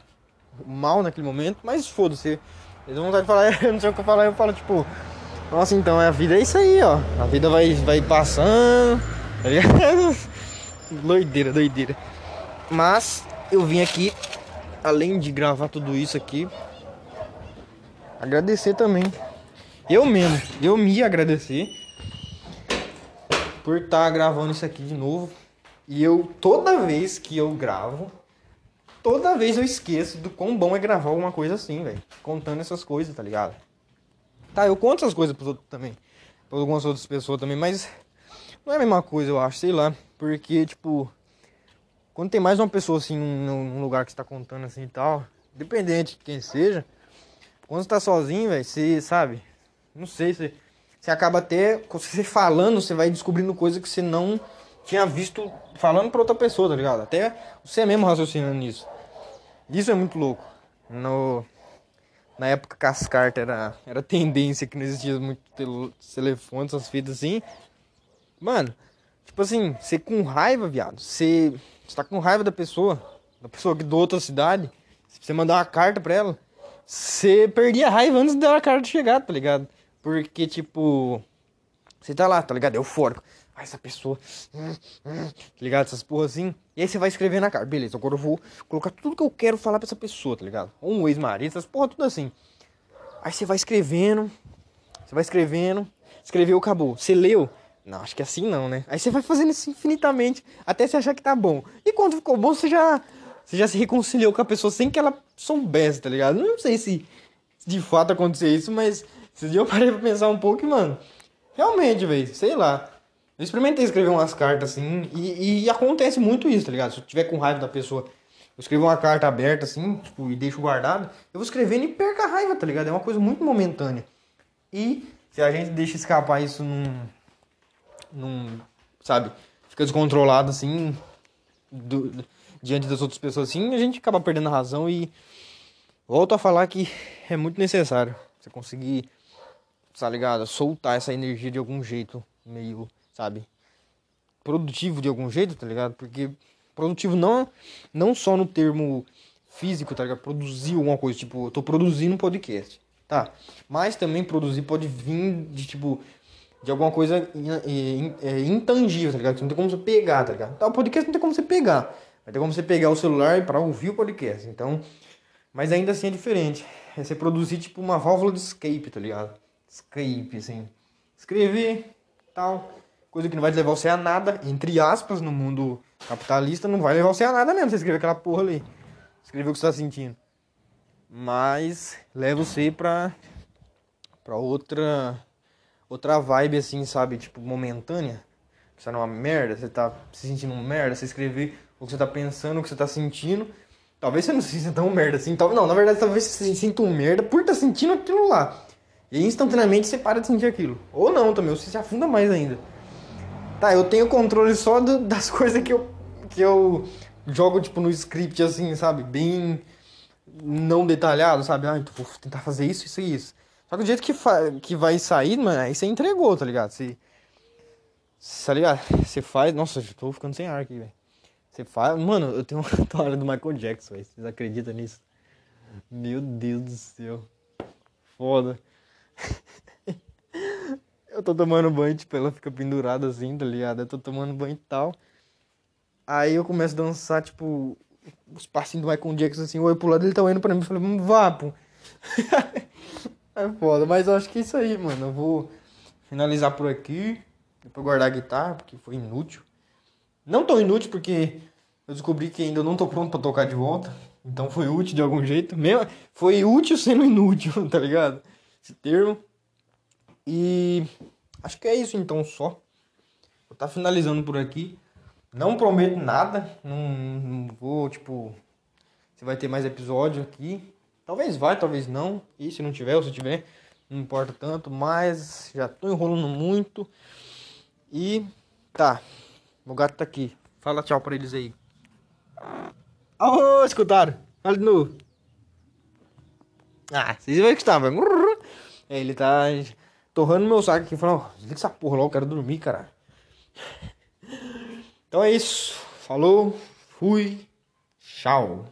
mal naquele momento. Mas foda-se. Eu tenho vontade de falar, eu não sei o que falar, eu falo, tipo, nossa, então a vida é isso aí, ó. A vida vai, vai passando, tá ligado? doideira, doideira. Mas eu vim aqui, além de gravar tudo isso aqui, agradecer também. Eu mesmo, eu me agradecer por estar tá gravando isso aqui de novo. E eu, toda vez que eu gravo, toda vez eu esqueço do quão bom é gravar alguma coisa assim, velho. Contando essas coisas, tá ligado? Tá, eu conto essas coisas pros outros também. Pra algumas outras pessoas também, mas não é a mesma coisa, eu acho, sei lá. Porque, tipo, quando tem mais uma pessoa assim num, lugar que você tá contando assim e tal, independente de quem seja, quando você tá sozinho, velho, você sabe, não sei, você, você acaba até, você falando, você vai descobrindo coisa que você não tinha visto falando pra outra pessoa, tá ligado? Até você mesmo raciocinando nisso. Isso é muito louco. No, na época que as cartas era, era tendência, que não existia muito telefone, essas fitas assim. Mano, tipo assim, você com raiva, viado, você você tá com raiva da pessoa, da pessoa que do outra cidade, você mandar uma carta pra ela, você perdia a raiva antes da carta chegar, tá ligado? Porque, tipo, você tá lá, tá ligado? Eufórico. Ah, essa pessoa. Tá ligado? Essas porra assim. E aí você vai escrever na carta. Beleza, agora eu vou colocar tudo que eu quero falar pra essa pessoa, tá ligado? Ou um ex-marido, essas porra, tudo assim. Aí você vai escrevendo. Você vai escrevendo. Escreveu, acabou. Você leu. Não, acho que assim não, né? Aí você vai fazendo isso infinitamente até você achar que tá bom. E quando ficou bom, você já, você já se reconciliou com a pessoa sem que ela soubesse, tá ligado? Não sei se, de fato aconteceu isso, mas esse dia eu parei pra pensar um pouco e, mano, realmente, velho, sei lá. Eu experimentei escrever umas cartas assim e, e, acontece muito isso, tá ligado? Se eu tiver com raiva da pessoa, eu escrevo uma carta aberta assim, tipo, e deixo guardado, eu vou escrevendo e perco a raiva, tá ligado? É uma coisa muito momentânea. E se a gente deixa escapar isso num não, sabe, fica descontrolado assim, do, diante das outras pessoas assim, a gente acaba perdendo a razão e volto a falar que é muito necessário você conseguir, tá ligado, soltar essa energia de algum jeito, meio, sabe, produtivo de algum jeito, tá ligado? Porque produtivo não, não só no termo físico, tá ligado? Produzir alguma coisa, tipo, eu tô produzindo um podcast, tá? Mas também produzir pode vir de, tipo, de alguma coisa é, intangível, tá ligado? Que não tem como você pegar, tá ligado? Tá, o podcast não tem como você pegar. Vai ter como você pegar o celular para ouvir o podcast. Então, mas ainda assim é diferente. É você produzir tipo uma válvula de escape, tá ligado? Escape, assim. Escrever, tal. Coisa que não vai levar você a nada, entre aspas, no mundo capitalista, não vai levar você a nada mesmo. Você escrever aquela porra ali. Escrever o que você tá sentindo. Mas leva você pra, pra outra outra vibe assim, sabe? Tipo, momentânea. Você tá numa merda, você tá se sentindo uma merda, você escrever o que você tá pensando, o que você tá sentindo. Talvez você não se sinta tão merda assim. Tal... Não, na verdade, talvez você se sinta um merda por estar tá sentindo aquilo lá. E instantaneamente você para de sentir aquilo. Ou não também, ou você se afunda mais ainda. Tá, eu tenho controle só do, das coisas que eu, que eu jogo, tipo, no script, assim, sabe? Bem não detalhado, sabe? Ah, então vou tentar fazer isso, isso e isso. Só que o jeito que, que vai sair, mano, aí você entregou, tá ligado? Você. Tá ligado? Você faz. Nossa, eu tô ficando sem ar aqui, velho. Você faz. Mano, eu tenho uma toalha do Michael Jackson, velho. Vocês acreditam nisso? Meu Deus do céu. Foda. eu tô tomando banho, tipo, ela fica pendurada assim, tá ligado? Eu tô tomando banho e tal. Aí eu começo a dançar, tipo, os passinhos do Michael Jackson assim, eu pro lado, ele tá olhando pra mim e falei, vá, pô. É foda, mas eu acho que é isso aí, mano. Eu vou finalizar por aqui. Depois guardar a guitarra, porque foi inútil. Não tão inútil, porque eu descobri que ainda não tô pronto pra tocar de volta. Então foi útil de algum jeito. Mesmo, foi útil sendo inútil, tá ligado? Esse termo. E acho que é isso então só. Vou tá finalizando por aqui. Não prometo nada. Não, não vou, tipo. Se vai ter mais episódio aqui. Talvez vai, talvez não. E se não tiver, ou se tiver, não importa tanto. Mas já tô enrolando muito. E tá. O gato tá aqui. Fala tchau pra eles aí. Oh, escutaram? Fala de novo. Ah, vocês vão escutar, velho. É, ele tá torrando meu saco aqui, falando, desliga essa porra logo, eu quero dormir, cara. Então é isso. Falou, fui, tchau.